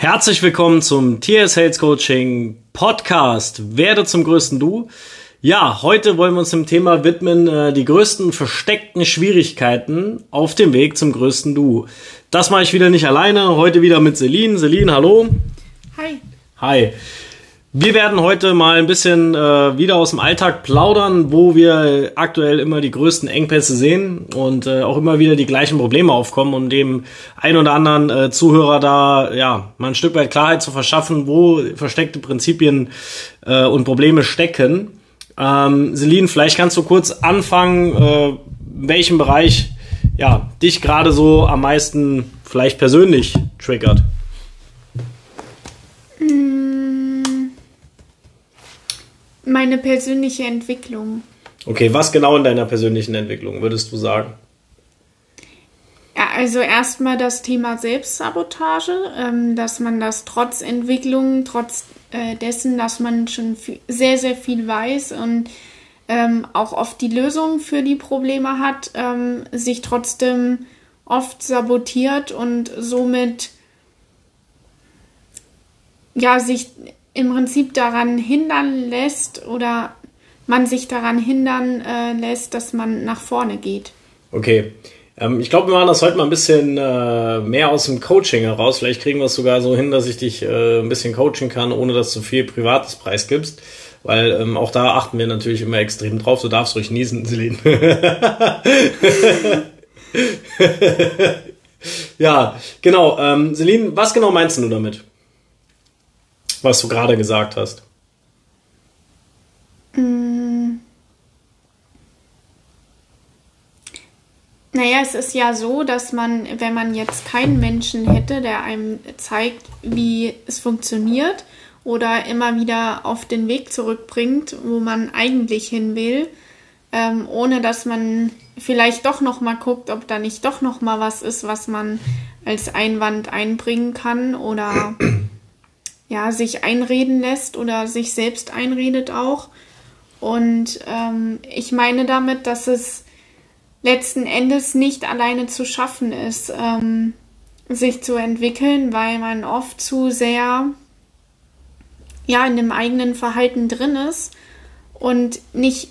Herzlich willkommen zum TS Sales Coaching Podcast. Werde zum größten Du. Ja, heute wollen wir uns dem Thema widmen, äh, die größten versteckten Schwierigkeiten auf dem Weg zum größten Du. Das mache ich wieder nicht alleine, heute wieder mit Celine. Celine, hallo. Hi. Hi. Wir werden heute mal ein bisschen äh, wieder aus dem Alltag plaudern, wo wir aktuell immer die größten Engpässe sehen und äh, auch immer wieder die gleichen Probleme aufkommen, um dem ein oder anderen äh, Zuhörer da ja mal ein Stück weit Klarheit zu verschaffen, wo versteckte Prinzipien äh, und Probleme stecken. Ähm, Celine, vielleicht kannst du kurz anfangen, äh, welchen Bereich ja dich gerade so am meisten vielleicht persönlich triggert. Meine persönliche Entwicklung. Okay, was genau in deiner persönlichen Entwicklung würdest du sagen? Ja, also erstmal das Thema Selbstsabotage, ähm, dass man das trotz Entwicklung, trotz äh, dessen, dass man schon viel, sehr, sehr viel weiß und ähm, auch oft die Lösung für die Probleme hat, ähm, sich trotzdem oft sabotiert und somit ja sich im Prinzip daran hindern lässt oder man sich daran hindern äh, lässt, dass man nach vorne geht. Okay. Ähm, ich glaube, wir machen das heute mal ein bisschen äh, mehr aus dem Coaching heraus. Vielleicht kriegen wir es sogar so hin, dass ich dich äh, ein bisschen coachen kann, ohne dass du viel privates Preis gibst. Weil ähm, auch da achten wir natürlich immer extrem drauf. Du darfst ruhig niesen, Celine. ja, genau. Ähm, Celine, was genau meinst du damit? Was du gerade gesagt hast? Mm. Naja, es ist ja so, dass man, wenn man jetzt keinen Menschen hätte, der einem zeigt, wie es funktioniert oder immer wieder auf den Weg zurückbringt, wo man eigentlich hin will, ähm, ohne dass man vielleicht doch noch mal guckt, ob da nicht doch noch mal was ist, was man als Einwand einbringen kann oder ja, sich einreden lässt oder sich selbst einredet auch. Und ähm, ich meine damit, dass es letzten Endes nicht alleine zu schaffen ist, ähm, sich zu entwickeln, weil man oft zu sehr ja in dem eigenen Verhalten drin ist und nicht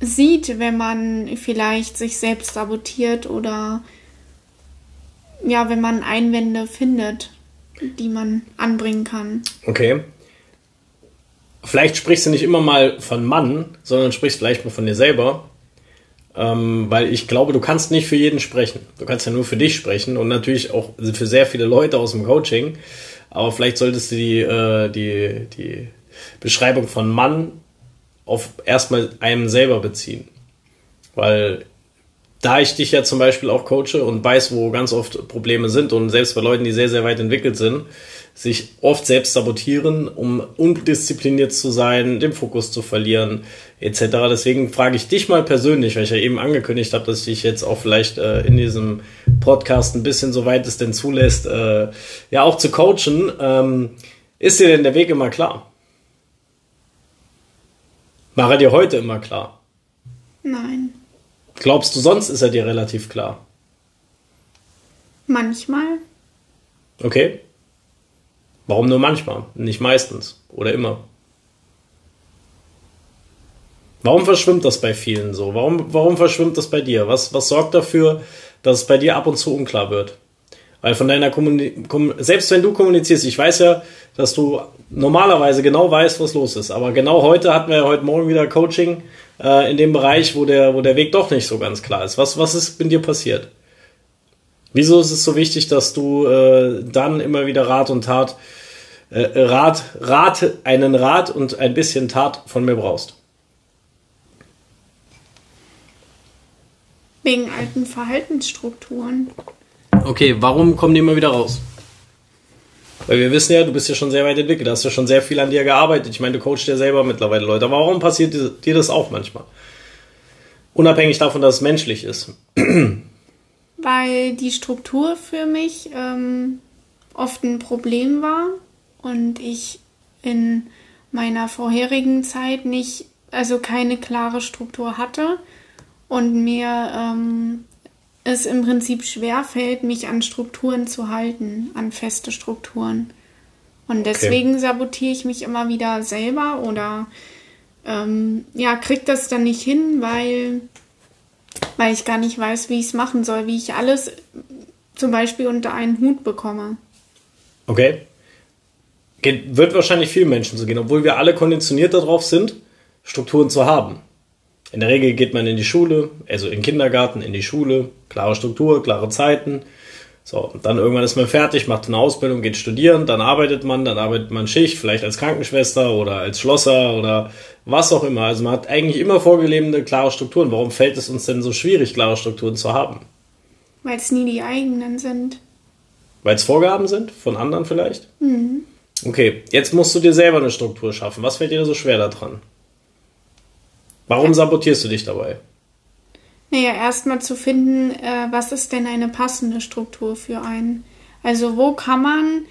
sieht, wenn man vielleicht sich selbst sabotiert oder ja, wenn man Einwände findet die man anbringen kann. Okay. Vielleicht sprichst du nicht immer mal von Mann, sondern sprichst vielleicht mal von dir selber. Ähm, weil ich glaube, du kannst nicht für jeden sprechen. Du kannst ja nur für dich sprechen und natürlich auch für sehr viele Leute aus dem Coaching. Aber vielleicht solltest du die, äh, die, die Beschreibung von Mann auf erstmal einem selber beziehen. Weil da ich dich ja zum Beispiel auch coache und weiß, wo ganz oft Probleme sind und selbst bei Leuten, die sehr, sehr weit entwickelt sind, sich oft selbst sabotieren, um undiszipliniert zu sein, den Fokus zu verlieren, etc. Deswegen frage ich dich mal persönlich, weil ich ja eben angekündigt habe, dass ich dich jetzt auch vielleicht äh, in diesem Podcast ein bisschen, soweit es denn zulässt, äh, ja auch zu coachen. Ähm, ist dir denn der Weg immer klar? War er dir heute immer klar? Nein. Glaubst du, sonst ist er dir relativ klar? Manchmal. Okay. Warum nur manchmal? Nicht meistens oder immer? Warum verschwimmt das bei vielen so? Warum, warum verschwimmt das bei dir? Was, was sorgt dafür, dass es bei dir ab und zu unklar wird? Weil von deiner Kommunikation, selbst wenn du kommunizierst, ich weiß ja, dass du normalerweise genau weißt, was los ist. Aber genau heute hatten wir ja heute Morgen wieder Coaching äh, in dem Bereich, wo der, wo der Weg doch nicht so ganz klar ist. Was, was ist mit dir passiert? Wieso ist es so wichtig, dass du äh, dann immer wieder Rat und Tat, äh, Rat, Rat, einen Rat und ein bisschen Tat von mir brauchst? Wegen alten Verhaltensstrukturen. Okay, warum kommen die immer wieder raus? Weil wir wissen ja, du bist ja schon sehr weit entwickelt, hast ja schon sehr viel an dir gearbeitet. Ich meine, du coachst ja selber mittlerweile Leute. Aber warum passiert dir das auch manchmal? Unabhängig davon, dass es menschlich ist. Weil die Struktur für mich ähm, oft ein Problem war und ich in meiner vorherigen Zeit nicht, also keine klare Struktur hatte und mir ähm, es im Prinzip schwer fällt, mich an Strukturen zu halten, an feste Strukturen. Und deswegen okay. sabotiere ich mich immer wieder selber oder ähm, ja, krieg das dann nicht hin, weil, weil ich gar nicht weiß, wie ich es machen soll, wie ich alles zum Beispiel unter einen Hut bekomme. Okay. Geht, wird wahrscheinlich vielen Menschen so gehen, obwohl wir alle konditioniert darauf sind, Strukturen zu haben. In der Regel geht man in die Schule, also in den Kindergarten, in die Schule, klare Struktur, klare Zeiten. So, und dann irgendwann ist man fertig, macht eine Ausbildung, geht studieren, dann arbeitet man, dann arbeitet man Schicht, vielleicht als Krankenschwester oder als Schlosser oder was auch immer. Also man hat eigentlich immer vorgelebene klare Strukturen. Warum fällt es uns denn so schwierig, klare Strukturen zu haben? Weil es nie die eigenen sind. Weil es Vorgaben sind? Von anderen vielleicht? Mhm. Okay, jetzt musst du dir selber eine Struktur schaffen. Was fällt dir so schwer daran? Warum sabotierst du dich dabei? Naja, erstmal zu finden, äh, was ist denn eine passende Struktur für einen? Also wo kann man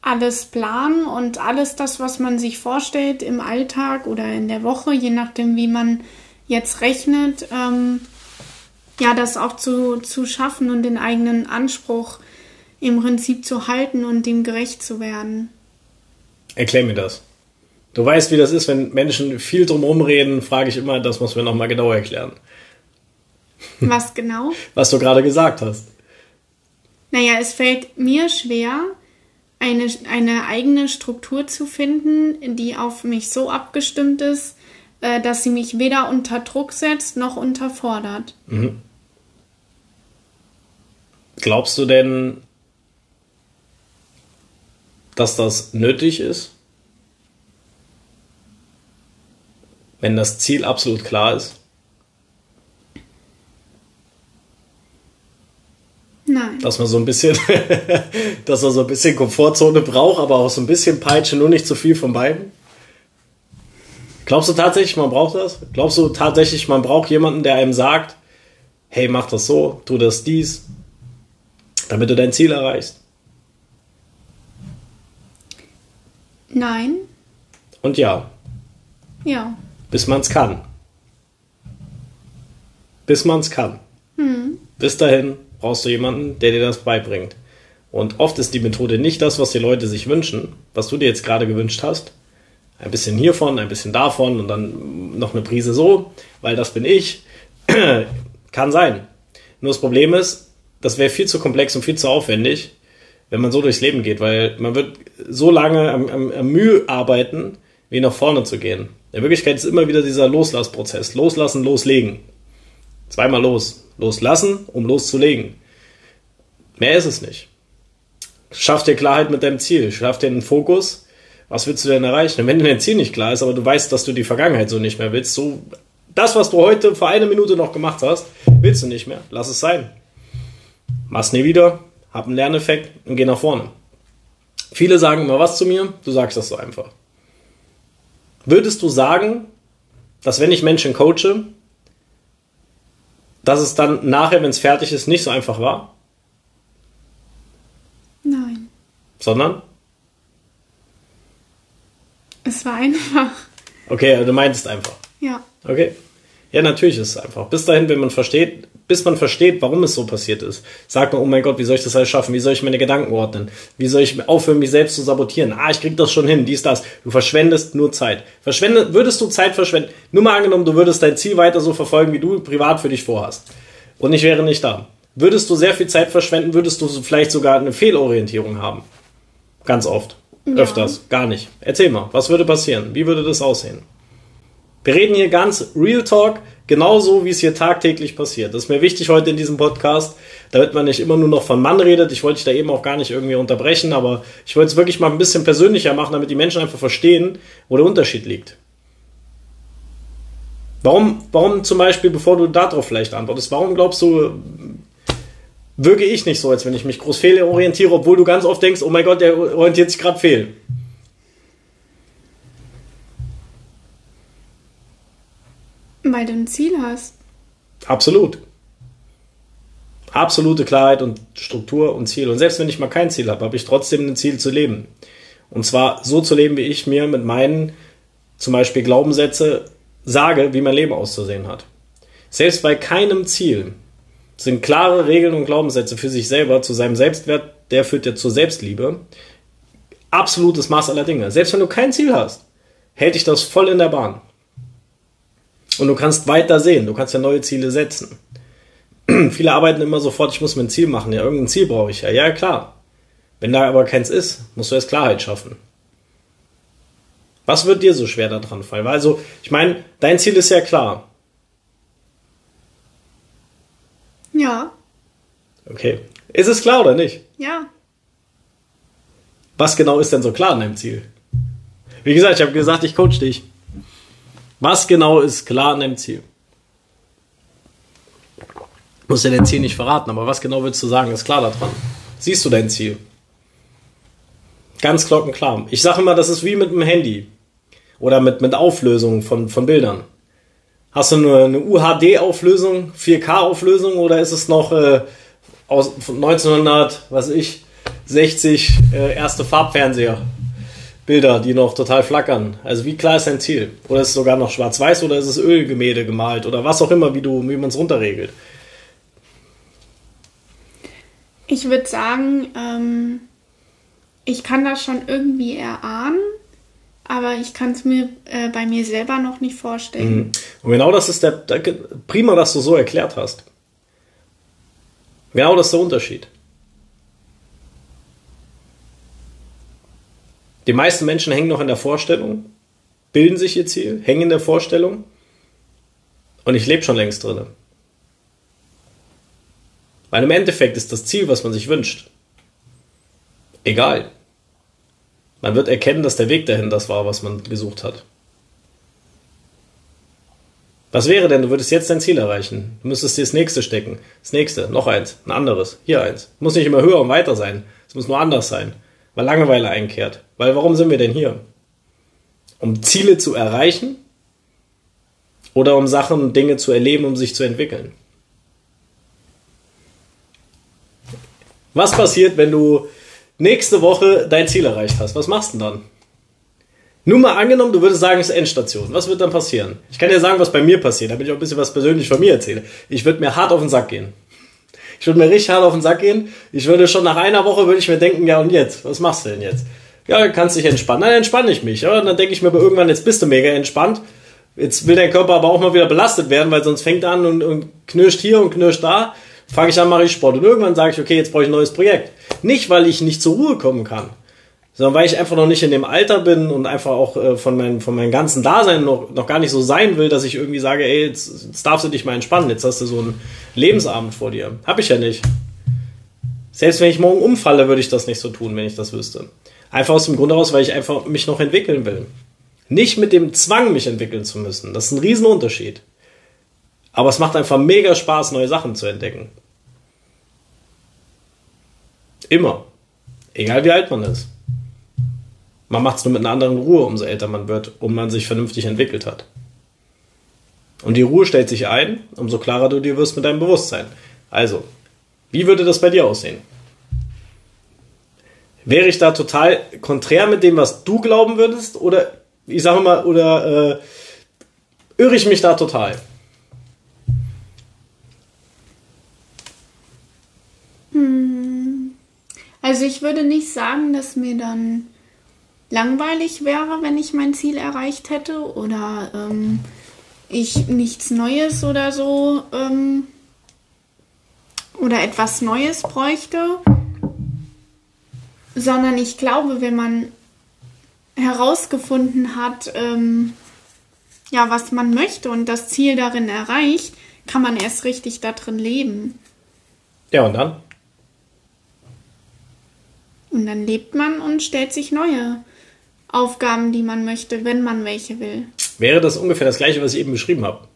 alles planen und alles das, was man sich vorstellt im Alltag oder in der Woche, je nachdem, wie man jetzt rechnet, ähm, ja, das auch zu, zu schaffen und den eigenen Anspruch im Prinzip zu halten und dem gerecht zu werden. Erklär mir das. Du weißt, wie das ist, wenn Menschen viel drumherum reden, frage ich immer, das muss mir nochmal genau erklären. Was genau? Was du gerade gesagt hast. Naja, es fällt mir schwer, eine, eine eigene Struktur zu finden, die auf mich so abgestimmt ist, äh, dass sie mich weder unter Druck setzt noch unterfordert. Mhm. Glaubst du denn, dass das nötig ist? Wenn das Ziel absolut klar ist? Nein. Dass man so ein bisschen, dass man so ein bisschen Komfortzone braucht, aber auch so ein bisschen Peitsche, nur nicht zu viel von beiden? Glaubst du tatsächlich, man braucht das? Glaubst du tatsächlich, man braucht jemanden, der einem sagt, hey, mach das so, tu das dies, damit du dein Ziel erreichst? Nein. Und ja. Ja bis man es kann. Bis man es kann. Mhm. Bis dahin brauchst du jemanden, der dir das beibringt. Und oft ist die Methode nicht das, was die Leute sich wünschen, was du dir jetzt gerade gewünscht hast. Ein bisschen hiervon, ein bisschen davon und dann noch eine Prise so, weil das bin ich. kann sein. Nur das Problem ist, das wäre viel zu komplex und viel zu aufwendig, wenn man so durchs Leben geht, weil man wird so lange am, am, am Mühe arbeiten, wie nach vorne zu gehen. In Wirklichkeit ist immer wieder dieser Loslassprozess. Loslassen, loslegen. Zweimal los. Loslassen, um loszulegen. Mehr ist es nicht. Schaff dir Klarheit mit deinem Ziel. Schaff dir einen Fokus. Was willst du denn erreichen? Und wenn dein Ziel nicht klar ist, aber du weißt, dass du die Vergangenheit so nicht mehr willst, so das, was du heute vor einer Minute noch gemacht hast, willst du nicht mehr. Lass es sein. Mach's nie wieder, hab einen Lerneffekt und geh nach vorne. Viele sagen immer was zu mir, du sagst das so einfach. Würdest du sagen, dass wenn ich Menschen coache, dass es dann nachher, wenn es fertig ist, nicht so einfach war? Nein. Sondern? Es war einfach. Okay, also du meintest einfach. Ja. Okay. Ja, natürlich ist es einfach. Bis dahin, wenn man versteht, bis man versteht, warum es so passiert ist, sagt man, oh mein Gott, wie soll ich das alles schaffen? Wie soll ich meine Gedanken ordnen? Wie soll ich aufhören, mich selbst zu sabotieren? Ah, ich krieg das schon hin, dies, das. Du verschwendest nur Zeit. Verschwende, würdest du Zeit verschwenden? Nur mal angenommen, du würdest dein Ziel weiter so verfolgen, wie du privat für dich vorhast. Und ich wäre nicht da. Würdest du sehr viel Zeit verschwenden, würdest du vielleicht sogar eine Fehlorientierung haben. Ganz oft. Ja. Öfters. Gar nicht. Erzähl mal, was würde passieren? Wie würde das aussehen? Wir reden hier ganz Real Talk, genauso wie es hier tagtäglich passiert. Das ist mir wichtig heute in diesem Podcast, damit man nicht immer nur noch von Mann redet. Ich wollte dich da eben auch gar nicht irgendwie unterbrechen, aber ich wollte es wirklich mal ein bisschen persönlicher machen, damit die Menschen einfach verstehen, wo der Unterschied liegt. Warum, warum zum Beispiel, bevor du darauf vielleicht antwortest, warum glaubst du, wirke ich nicht so, als wenn ich mich groß fehlorientiere, obwohl du ganz oft denkst, oh mein Gott, der orientiert sich gerade fehl? Weil du ein Ziel hast. Absolut. Absolute Klarheit und Struktur und Ziel. Und selbst wenn ich mal kein Ziel habe, habe ich trotzdem ein Ziel zu leben. Und zwar so zu leben, wie ich mir mit meinen zum Beispiel Glaubenssätze sage, wie mein Leben auszusehen hat. Selbst bei keinem Ziel sind klare Regeln und Glaubenssätze für sich selber zu seinem Selbstwert, der führt ja zur Selbstliebe, absolutes Maß aller Dinge. Selbst wenn du kein Ziel hast, hält dich das voll in der Bahn. Und du kannst weiter sehen, du kannst ja neue Ziele setzen. Viele arbeiten immer sofort, ich muss mir ein Ziel machen. Ja, irgendein Ziel brauche ich ja. Ja, klar. Wenn da aber keins ist, musst du erst Klarheit schaffen. Was wird dir so schwer daran fallen? Also, ich meine, dein Ziel ist ja klar. Ja. Okay. Ist es klar oder nicht? Ja. Was genau ist denn so klar an deinem Ziel? Wie gesagt, ich habe gesagt, ich coach dich. Was genau ist klar an deinem Ziel? Muss ja dein Ziel nicht verraten, aber was genau willst du sagen, ist klar daran? Siehst du dein Ziel? Ganz glockenklar. Ich sage immer, das ist wie mit einem Handy oder mit, mit Auflösung von, von Bildern. Hast du nur eine UHD-Auflösung, 4K-Auflösung oder ist es noch äh, aus 1900, ich, 60 äh, erste Farbfernseher? Bilder, die noch total flackern. Also wie klar ist dein Ziel? Oder ist es sogar noch schwarz-weiß oder ist es Ölgemälde gemalt oder was auch immer, wie du, wie man es runterregelt? Ich würde sagen, ähm, ich kann das schon irgendwie erahnen, aber ich kann es mir äh, bei mir selber noch nicht vorstellen. Mhm. Und genau das ist der, der, prima, dass du so erklärt hast. Genau das ist der Unterschied. Die meisten Menschen hängen noch in der Vorstellung, bilden sich ihr Ziel, hängen in der Vorstellung und ich lebe schon längst drin. Weil im Endeffekt ist das Ziel, was man sich wünscht, egal. Man wird erkennen, dass der Weg dahin das war, was man gesucht hat. Was wäre denn, du würdest jetzt dein Ziel erreichen? Du müsstest dir das nächste stecken. Das nächste, noch eins, ein anderes, hier eins. Muss nicht immer höher und weiter sein. Es muss nur anders sein weil Langeweile einkehrt. Weil warum sind wir denn hier? Um Ziele zu erreichen oder um Sachen Dinge zu erleben, um sich zu entwickeln? Was passiert, wenn du nächste Woche dein Ziel erreicht hast? Was machst du denn dann? Nur mal angenommen, du würdest sagen, es ist Endstation. Was wird dann passieren? Ich kann dir sagen, was bei mir passiert, damit ich auch ein bisschen was persönlich von mir erzähle. Ich würde mir hart auf den Sack gehen. Ich würde mir richtig hart auf den Sack gehen. Ich würde schon nach einer Woche würde ich mir denken, ja und jetzt? Was machst du denn jetzt? Ja, kannst dich entspannen. Dann entspanne ich mich. Ja, dann denke ich mir aber irgendwann, jetzt bist du mega entspannt. Jetzt will dein Körper aber auch mal wieder belastet werden, weil sonst fängt er an und, und knirscht hier und knirscht da. Fange ich an, mache ich Sport. Und irgendwann sage ich, okay, jetzt brauche ich ein neues Projekt. Nicht, weil ich nicht zur Ruhe kommen kann, sondern weil ich einfach noch nicht in dem Alter bin und einfach auch äh, von, meinem, von meinem ganzen Dasein noch, noch gar nicht so sein will, dass ich irgendwie sage, ey, jetzt, jetzt darfst du dich mal entspannen, jetzt hast du so einen Lebensabend vor dir. Hab ich ja nicht. Selbst wenn ich morgen umfalle, würde ich das nicht so tun, wenn ich das wüsste. Einfach aus dem Grund heraus, weil ich einfach mich noch entwickeln will. Nicht mit dem Zwang, mich entwickeln zu müssen. Das ist ein Riesenunterschied. Aber es macht einfach mega Spaß, neue Sachen zu entdecken. Immer. Egal wie alt man ist. Man macht es nur mit einer anderen Ruhe, umso älter man wird, um man sich vernünftig entwickelt hat. Und die Ruhe stellt sich ein, umso klarer du dir wirst mit deinem Bewusstsein. Also, wie würde das bei dir aussehen? Wäre ich da total konträr mit dem, was du glauben würdest? Oder, ich sage mal, oder äh, irre ich mich da total? Hm. Also ich würde nicht sagen, dass mir dann langweilig wäre, wenn ich mein Ziel erreicht hätte oder ähm, ich nichts Neues oder so ähm, oder etwas Neues bräuchte, sondern ich glaube, wenn man herausgefunden hat, ähm, ja, was man möchte und das Ziel darin erreicht, kann man erst richtig darin leben. Ja, und dann? Und dann lebt man und stellt sich neue Aufgaben, die man möchte, wenn man welche will. Wäre das ungefähr das gleiche, was ich eben beschrieben habe?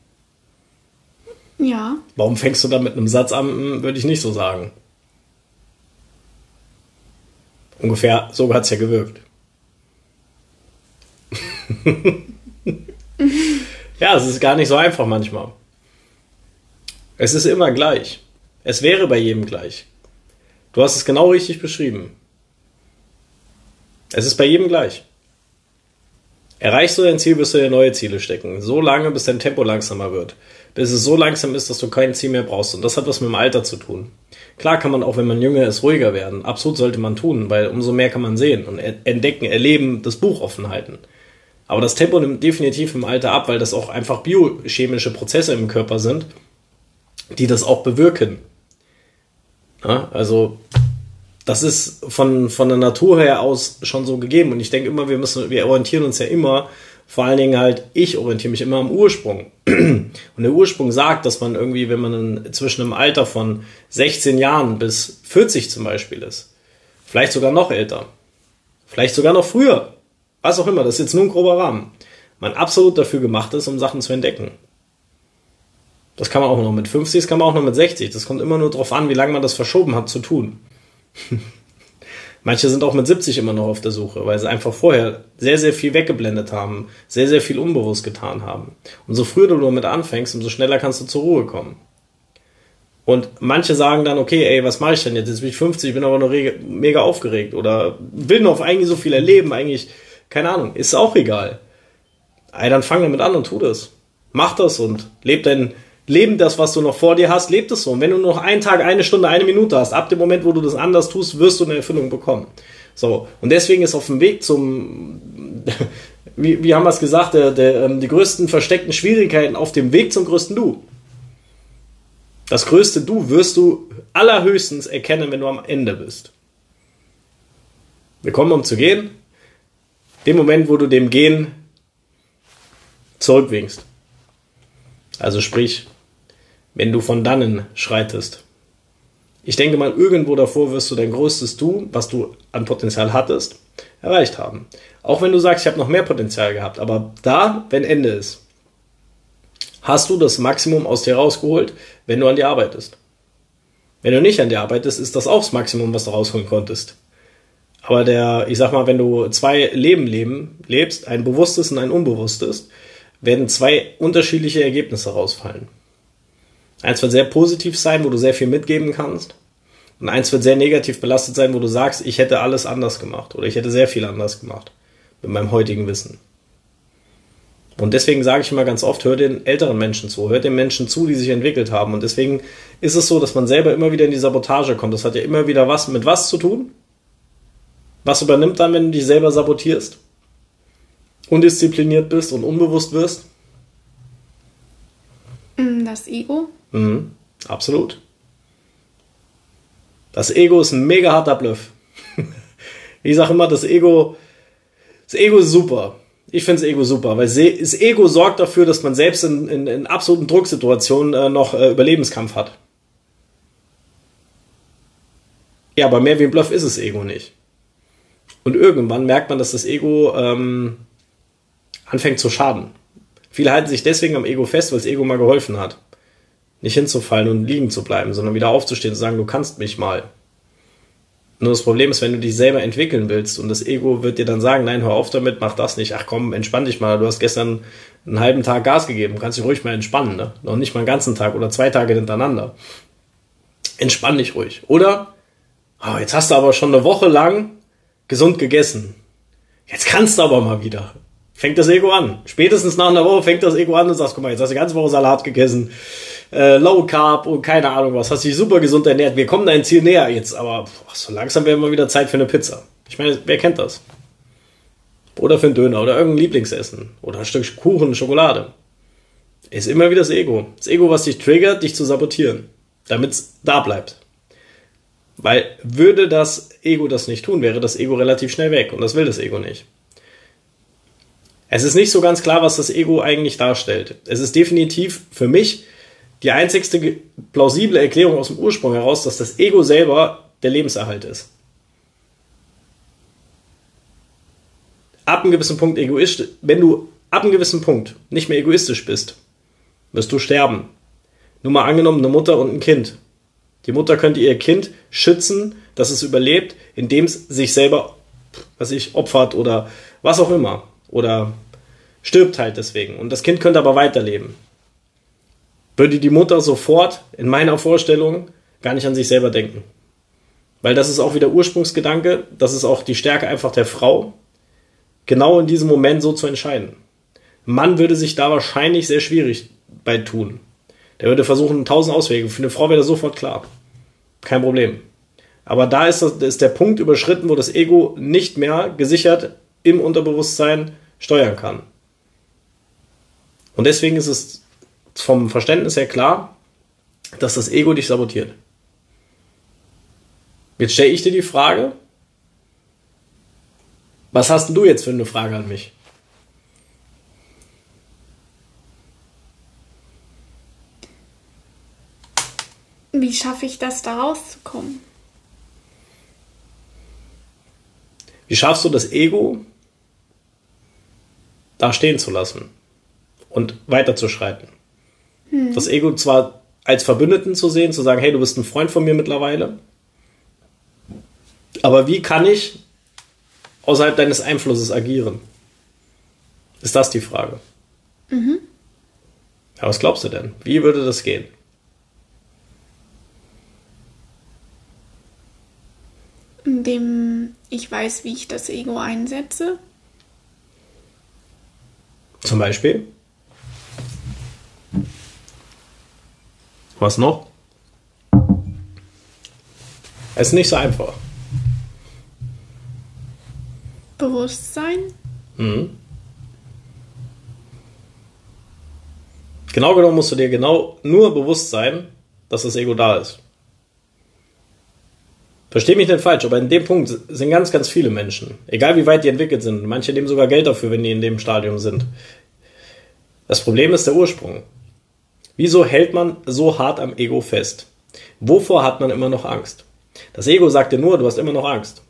Ja. Warum fängst du da mit einem Satz an, würde ich nicht so sagen. Ungefähr so hat es ja gewirkt. ja, es ist gar nicht so einfach manchmal. Es ist immer gleich. Es wäre bei jedem gleich. Du hast es genau richtig beschrieben. Es ist bei jedem gleich. Erreichst du dein Ziel, wirst du dir neue Ziele stecken. So lange, bis dein Tempo langsamer wird. Bis es so langsam ist, dass du kein Ziel mehr brauchst. Und das hat was mit dem Alter zu tun. Klar kann man auch, wenn man jünger ist, ruhiger werden. Absolut sollte man tun, weil umso mehr kann man sehen und entdecken, erleben, das Buch offen halten. Aber das Tempo nimmt definitiv im Alter ab, weil das auch einfach biochemische Prozesse im Körper sind, die das auch bewirken. Ja, also das ist von, von der Natur her aus schon so gegeben. Und ich denke immer, wir müssen, wir orientieren uns ja immer, vor allen Dingen halt, ich orientiere mich immer am Ursprung. Und der Ursprung sagt, dass man irgendwie, wenn man zwischen einem Alter von 16 Jahren bis 40 zum Beispiel ist, vielleicht sogar noch älter, vielleicht sogar noch früher, was auch immer, das ist jetzt nur ein grober Rahmen, man absolut dafür gemacht ist, um Sachen zu entdecken. Das kann man auch noch mit 50, das kann man auch noch mit 60. Das kommt immer nur darauf an, wie lange man das verschoben hat zu tun. Manche sind auch mit 70 immer noch auf der Suche, weil sie einfach vorher sehr, sehr viel weggeblendet haben, sehr, sehr viel unbewusst getan haben. Und so früher du damit anfängst, umso schneller kannst du zur Ruhe kommen. Und manche sagen dann, okay, ey, was mache ich denn jetzt? Jetzt bin ich 50, bin aber noch mega aufgeregt oder will noch eigentlich so viel erleben, eigentlich, keine Ahnung, ist auch egal. Ey, dann fang damit an und tu das. Mach das und leb dein, leben das, was du noch vor dir hast, lebt es so. Und wenn du noch einen Tag, eine Stunde, eine Minute hast, ab dem Moment, wo du das anders tust, wirst du eine Erfüllung bekommen. So. Und deswegen ist auf dem Weg zum, wie, wie haben wir es gesagt, der, der, ähm, die größten versteckten Schwierigkeiten auf dem Weg zum größten Du. Das größte Du wirst du allerhöchstens erkennen, wenn du am Ende bist. Wir kommen, um zu gehen. Dem Moment, wo du dem Gehen zurückwinkst. Also sprich, wenn du von dannen schreitest. Ich denke mal, irgendwo davor wirst du dein größtes Du, was du an Potenzial hattest, erreicht haben. Auch wenn du sagst, ich habe noch mehr Potenzial gehabt, aber da, wenn Ende ist, hast du das Maximum aus dir rausgeholt, wenn du an dir arbeitest. Wenn du nicht an dir arbeitest, ist das auch das Maximum, was du rausholen konntest. Aber der, ich sag mal, wenn du zwei Leben leben, lebst, ein bewusstes und ein unbewusstes, werden zwei unterschiedliche Ergebnisse rausfallen. Eins wird sehr positiv sein, wo du sehr viel mitgeben kannst. Und eins wird sehr negativ belastet sein, wo du sagst, ich hätte alles anders gemacht oder ich hätte sehr viel anders gemacht mit meinem heutigen Wissen. Und deswegen sage ich immer ganz oft, hör den älteren Menschen zu, hört den Menschen zu, die sich entwickelt haben. Und deswegen ist es so, dass man selber immer wieder in die Sabotage kommt. Das hat ja immer wieder was mit was zu tun. Was übernimmt dann, wenn du dich selber sabotierst? Undiszipliniert bist und unbewusst wirst? Das Ego. Mhm, absolut. Das Ego ist ein mega harter Bluff. ich sage immer, das Ego, das Ego ist super. Ich finde das Ego super, weil das Ego sorgt dafür, dass man selbst in, in, in absoluten Drucksituationen äh, noch äh, Überlebenskampf hat. Ja, aber mehr wie ein Bluff ist das Ego nicht. Und irgendwann merkt man, dass das Ego ähm, anfängt zu schaden. Viele halten sich deswegen am Ego fest, weil das Ego mal geholfen hat. Nicht hinzufallen und liegen zu bleiben, sondern wieder aufzustehen und zu sagen, du kannst mich mal. Nur das Problem ist, wenn du dich selber entwickeln willst und das Ego wird dir dann sagen, nein, hör auf damit, mach das nicht. Ach komm, entspann dich mal. Du hast gestern einen halben Tag Gas gegeben, kannst dich ruhig mal entspannen, ne? Noch nicht mal einen ganzen Tag oder zwei Tage hintereinander. Entspann dich ruhig. Oder, oh, jetzt hast du aber schon eine Woche lang gesund gegessen. Jetzt kannst du aber mal wieder fängt das Ego an. Spätestens nach einer Woche fängt das Ego an und sagst, guck mal, jetzt hast du die ganze Woche Salat gegessen, äh, Low Carb und keine Ahnung was, hast dich super gesund ernährt. Wir kommen dein Ziel näher jetzt, aber boah, so langsam wäre mal wieder Zeit für eine Pizza. Ich meine, wer kennt das? Oder für einen Döner oder irgendein Lieblingsessen oder ein Stück Kuchen, Schokolade. Ist immer wieder das Ego. Das Ego, was dich triggert, dich zu sabotieren, damit es da bleibt. Weil würde das Ego das nicht tun, wäre das Ego relativ schnell weg und das will das Ego nicht. Es ist nicht so ganz klar, was das Ego eigentlich darstellt. Es ist definitiv für mich die einzigste plausible Erklärung aus dem Ursprung heraus, dass das Ego selber der Lebenserhalt ist. Ab einem gewissen Punkt egoistisch, wenn du ab einem gewissen Punkt nicht mehr egoistisch bist, wirst du sterben. Nur mal angenommen, eine Mutter und ein Kind. Die Mutter könnte ihr Kind schützen, dass es überlebt, indem es sich selber, was ich, opfert oder was auch immer oder stirbt halt deswegen. Und das Kind könnte aber weiterleben. Würde die Mutter sofort in meiner Vorstellung gar nicht an sich selber denken. Weil das ist auch wieder Ursprungsgedanke, das ist auch die Stärke einfach der Frau. genau in diesem Moment so zu entscheiden. Mann würde sich da wahrscheinlich sehr schwierig bei tun. Der würde versuchen, tausend Auswege. Für eine Frau wäre das sofort klar. Kein Problem. Aber da ist, das, ist der Punkt überschritten, wo das Ego nicht mehr gesichert im Unterbewusstsein steuern kann. Und deswegen ist es vom Verständnis her klar, dass das Ego dich sabotiert. Jetzt stelle ich dir die Frage, was hast du jetzt für eine Frage an mich? Wie schaffe ich das, da rauszukommen? Wie schaffst du das Ego da stehen zu lassen und weiterzuschreiten? Hm. Das Ego zwar als Verbündeten zu sehen, zu sagen, hey, du bist ein Freund von mir mittlerweile, aber wie kann ich außerhalb deines Einflusses agieren? Ist das die Frage? Mhm. Ja, was glaubst du denn? Wie würde das gehen? Indem ich weiß, wie ich das Ego einsetze. Zum Beispiel? Was noch? Es ist nicht so einfach. Bewusstsein? Mhm. Genau genommen musst du dir genau nur bewusst sein, dass das Ego da ist. Versteh mich nicht falsch, aber in dem Punkt sind ganz, ganz viele Menschen. Egal wie weit die entwickelt sind. Manche nehmen sogar Geld dafür, wenn die in dem Stadium sind. Das Problem ist der Ursprung. Wieso hält man so hart am Ego fest? Wovor hat man immer noch Angst? Das Ego sagt dir nur, du hast immer noch Angst.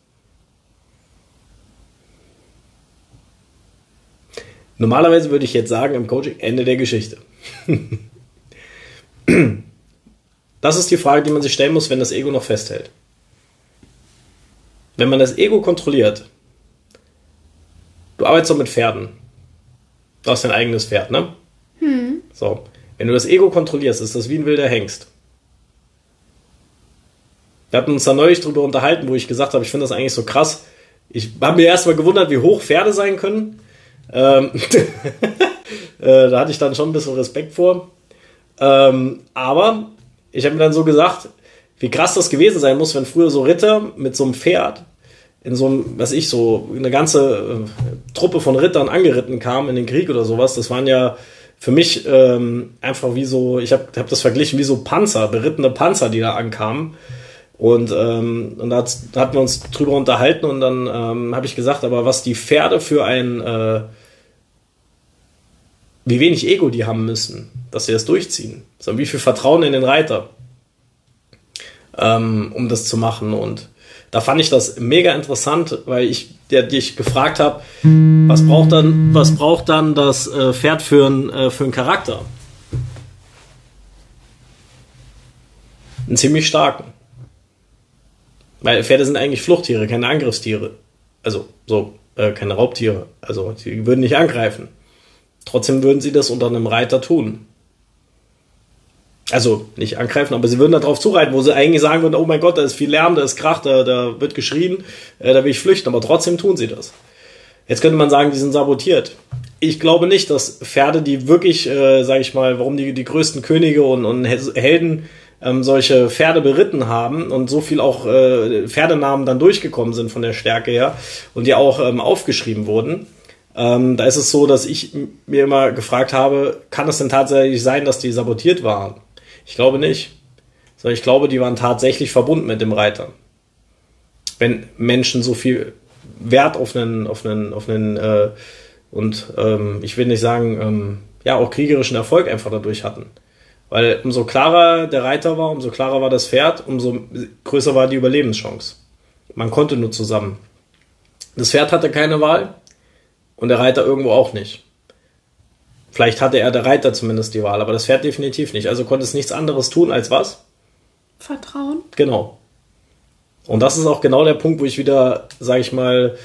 Normalerweise würde ich jetzt sagen im Coaching Ende der Geschichte. das ist die Frage, die man sich stellen muss, wenn das Ego noch festhält. Wenn man das Ego kontrolliert, du arbeitest doch mit Pferden. Du hast dein eigenes Pferd, ne? Hm. So. Wenn du das Ego kontrollierst, ist das wie ein wilder Hengst. Wir hatten uns da neulich drüber unterhalten, wo ich gesagt habe, ich finde das eigentlich so krass. Ich habe mir erstmal gewundert, wie hoch Pferde sein können. Ähm äh, da hatte ich dann schon ein bisschen Respekt vor. Ähm, aber ich habe mir dann so gesagt, wie krass das gewesen sein muss, wenn früher so Ritter mit so einem Pferd in so einem, was ich so, eine ganze äh, Truppe von Rittern angeritten kam in den Krieg oder sowas. Das waren ja für mich ähm, einfach wie so, ich habe hab das verglichen wie so Panzer, berittene Panzer, die da ankamen. Und, ähm, und da, da hatten wir uns drüber unterhalten und dann ähm, habe ich gesagt, aber was die Pferde für ein, äh, wie wenig Ego die haben müssen, dass sie das durchziehen. So, wie viel Vertrauen in den Reiter, ähm, um das zu machen. Und da fand ich das mega interessant, weil ich der dich gefragt habe, was braucht dann, was braucht dann das äh, Pferd für, ein, äh, für einen Charakter? Einen ziemlich starken. Weil Pferde sind eigentlich Fluchttiere, keine Angriffstiere. Also so, äh, keine Raubtiere. Also sie würden nicht angreifen. Trotzdem würden sie das unter einem Reiter tun. Also nicht angreifen, aber sie würden da drauf zureiten, wo sie eigentlich sagen würden, oh mein Gott, da ist viel Lärm, da ist Krach, da, da wird geschrien, äh, da will ich flüchten, aber trotzdem tun sie das. Jetzt könnte man sagen, die sind sabotiert. Ich glaube nicht, dass Pferde, die wirklich, äh, sage ich mal, warum die, die größten Könige und, und Helden ähm, solche Pferde beritten haben und so viel auch äh, Pferdenamen dann durchgekommen sind von der Stärke her und die auch ähm, aufgeschrieben wurden. Ähm, da ist es so, dass ich mir immer gefragt habe, kann es denn tatsächlich sein, dass die sabotiert waren? Ich glaube nicht. Sondern ich glaube, die waren tatsächlich verbunden mit dem Reiter. Wenn Menschen so viel Wert auf einen, auf einen, auf einen äh, und ähm, ich will nicht sagen, ähm, ja, auch kriegerischen Erfolg einfach dadurch hatten. Weil umso klarer der Reiter war, umso klarer war das Pferd, umso größer war die Überlebenschance. Man konnte nur zusammen. Das Pferd hatte keine Wahl und der Reiter irgendwo auch nicht. Vielleicht hatte er der Reiter zumindest die Wahl, aber das Pferd definitiv nicht. Also konnte es nichts anderes tun als was? Vertrauen. Genau. Und das ist auch genau der Punkt, wo ich wieder, sage ich mal,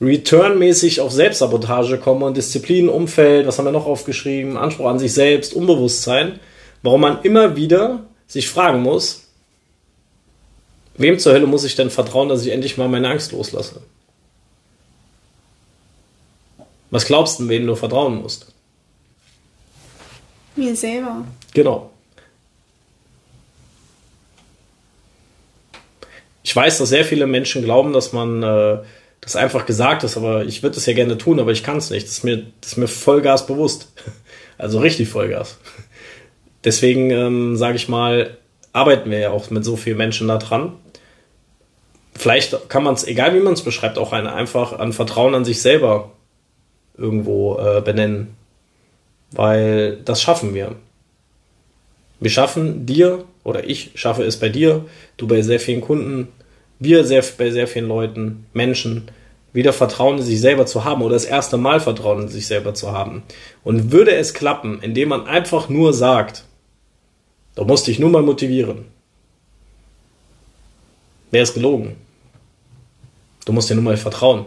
returnmäßig auf Selbstsabotage komme und Disziplin, Umfeld, was haben wir noch aufgeschrieben, Anspruch an sich selbst, Unbewusstsein, warum man immer wieder sich fragen muss, wem zur Hölle muss ich denn vertrauen, dass ich endlich mal meine Angst loslasse? Was glaubst du, wem du vertrauen musst? Mir selber. Genau. Ich weiß, dass sehr viele Menschen glauben, dass man äh, das einfach gesagt ist, aber ich würde es ja gerne tun, aber ich kann es nicht. Das ist, mir, das ist mir Vollgas bewusst. Also richtig Vollgas. Deswegen ähm, sage ich mal, arbeiten wir ja auch mit so vielen Menschen da dran. Vielleicht kann man es, egal wie man es beschreibt, auch eine, einfach an Vertrauen an sich selber irgendwo äh, benennen. Weil das schaffen wir. Wir schaffen dir, oder ich schaffe es bei dir, du bei sehr vielen Kunden, wir sehr, bei sehr vielen Leuten, Menschen, wieder Vertrauen in sich selber zu haben oder das erste Mal Vertrauen in sich selber zu haben. Und würde es klappen, indem man einfach nur sagt, da musst dich nur mal motivieren, wäre es gelogen. Du musst dir nur mal vertrauen.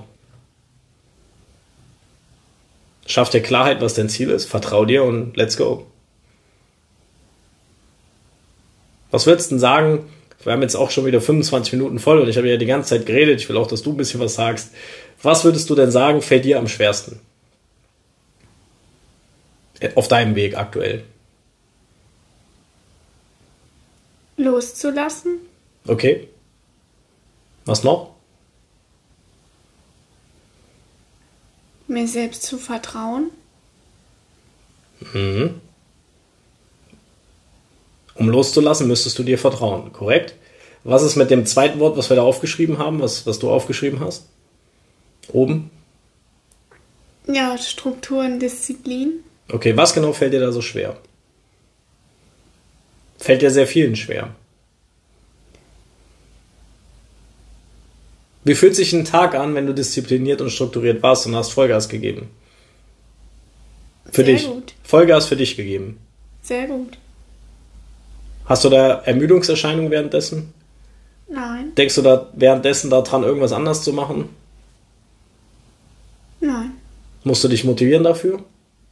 Schaff dir Klarheit, was dein Ziel ist, vertrau dir und let's go. Was würdest du denn sagen, wir haben jetzt auch schon wieder 25 Minuten voll und ich habe ja die ganze Zeit geredet. Ich will auch, dass du ein bisschen was sagst. Was würdest du denn sagen, fällt dir am schwersten? Auf deinem Weg aktuell. Loszulassen. Okay. Was noch? Mir selbst zu vertrauen. Mhm. Um loszulassen, müsstest du dir vertrauen, korrekt? Was ist mit dem zweiten Wort, was wir da aufgeschrieben haben, was, was du aufgeschrieben hast? Oben? Ja, Struktur und Disziplin. Okay, was genau fällt dir da so schwer? Fällt dir sehr vielen schwer. Wie fühlt sich ein Tag an, wenn du diszipliniert und strukturiert warst und hast Vollgas gegeben? Für Sehr dich. gut. Vollgas für dich gegeben. Sehr gut. Hast du da Ermüdungserscheinungen währenddessen? Nein. Denkst du da währenddessen daran, irgendwas anders zu machen? Nein. Musst du dich motivieren dafür?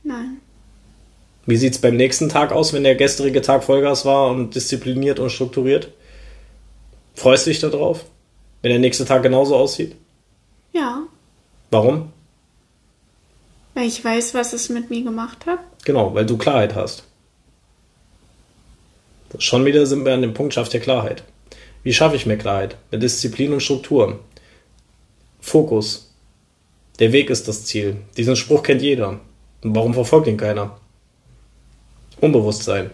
Nein. Wie sieht's beim nächsten Tag aus, wenn der gestrige Tag Vollgas war und diszipliniert und strukturiert? Freust du dich darauf, wenn der nächste Tag genauso aussieht? Ja. Warum? Weil ich weiß, was es mit mir gemacht hat. Genau, weil du Klarheit hast. Schon wieder sind wir an dem Punkt, schafft dir Klarheit. Wie schaffe ich mir Klarheit? Mit Disziplin und Struktur. Fokus. Der Weg ist das Ziel. Diesen Spruch kennt jeder. Und warum verfolgt ihn keiner? Unbewusstsein.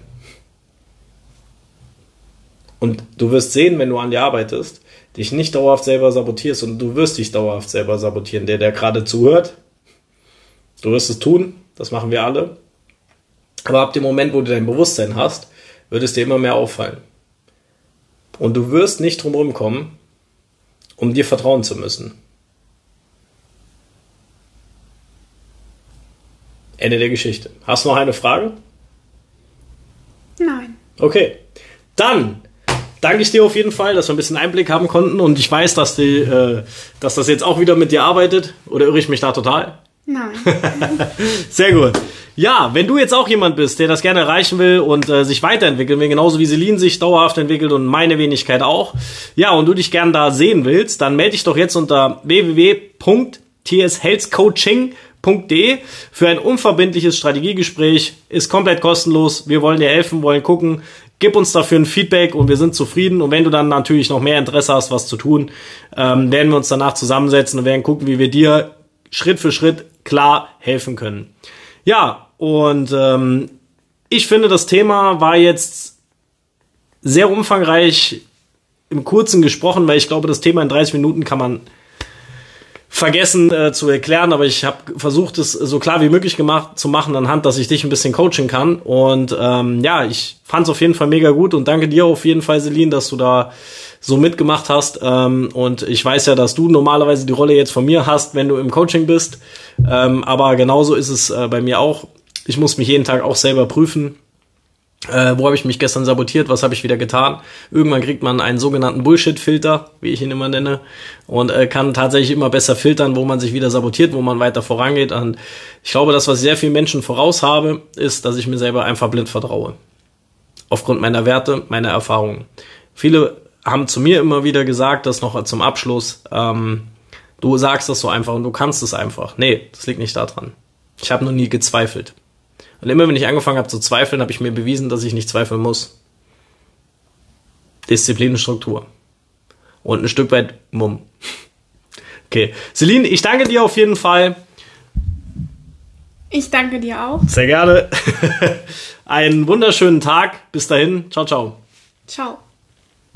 Und du wirst sehen, wenn du an dir arbeitest, dich nicht dauerhaft selber sabotierst und du wirst dich dauerhaft selber sabotieren. Der, der gerade zuhört, du wirst es tun, das machen wir alle. Aber ab dem Moment, wo du dein Bewusstsein hast, wird es dir immer mehr auffallen. Und du wirst nicht drumherum kommen, um dir vertrauen zu müssen. Ende der Geschichte. Hast du noch eine Frage? Nein. Okay. Dann danke ich dir auf jeden Fall, dass wir ein bisschen Einblick haben konnten und ich weiß, dass, die, äh, dass das jetzt auch wieder mit dir arbeitet. Oder irre ich mich da total? Nein. Sehr gut. Ja, wenn du jetzt auch jemand bist, der das gerne erreichen will und äh, sich weiterentwickeln will, genauso wie Celine sich dauerhaft entwickelt und meine Wenigkeit auch, ja, und du dich gern da sehen willst, dann melde dich doch jetzt unter www.tshealthcoaching.de für ein unverbindliches Strategiegespräch. Ist komplett kostenlos. Wir wollen dir helfen, wollen gucken. Gib uns dafür ein Feedback und wir sind zufrieden. Und wenn du dann natürlich noch mehr Interesse hast, was zu tun, ähm, werden wir uns danach zusammensetzen und werden gucken, wie wir dir Schritt für Schritt klar helfen können. Ja, und ähm, ich finde, das Thema war jetzt sehr umfangreich im Kurzen gesprochen, weil ich glaube, das Thema in 30 Minuten kann man vergessen äh, zu erklären, aber ich habe versucht, es so klar wie möglich gemacht zu machen, anhand, dass ich dich ein bisschen coachen kann. Und ähm, ja, ich fand es auf jeden Fall mega gut und danke dir auf jeden Fall, Celine, dass du da so mitgemacht hast. Ähm, und ich weiß ja, dass du normalerweise die Rolle jetzt von mir hast, wenn du im Coaching bist. Ähm, aber genauso ist es äh, bei mir auch. Ich muss mich jeden Tag auch selber prüfen. Äh, wo habe ich mich gestern sabotiert? Was habe ich wieder getan? Irgendwann kriegt man einen sogenannten Bullshit-Filter, wie ich ihn immer nenne, und äh, kann tatsächlich immer besser filtern, wo man sich wieder sabotiert, wo man weiter vorangeht. Und ich glaube, das, was sehr vielen Menschen voraus habe, ist, dass ich mir selber einfach blind vertraue. Aufgrund meiner Werte, meiner Erfahrungen. Viele haben zu mir immer wieder gesagt, das noch zum Abschluss, ähm, Du sagst das so einfach und du kannst es einfach. Nee, das liegt nicht daran. Ich habe noch nie gezweifelt. Und immer wenn ich angefangen habe zu zweifeln, habe ich mir bewiesen, dass ich nicht zweifeln muss. Disziplin und Struktur. Und ein Stück weit Mumm. Okay. Celine, ich danke dir auf jeden Fall. Ich danke dir auch. Sehr gerne. Einen wunderschönen Tag. Bis dahin. Ciao, ciao. Ciao.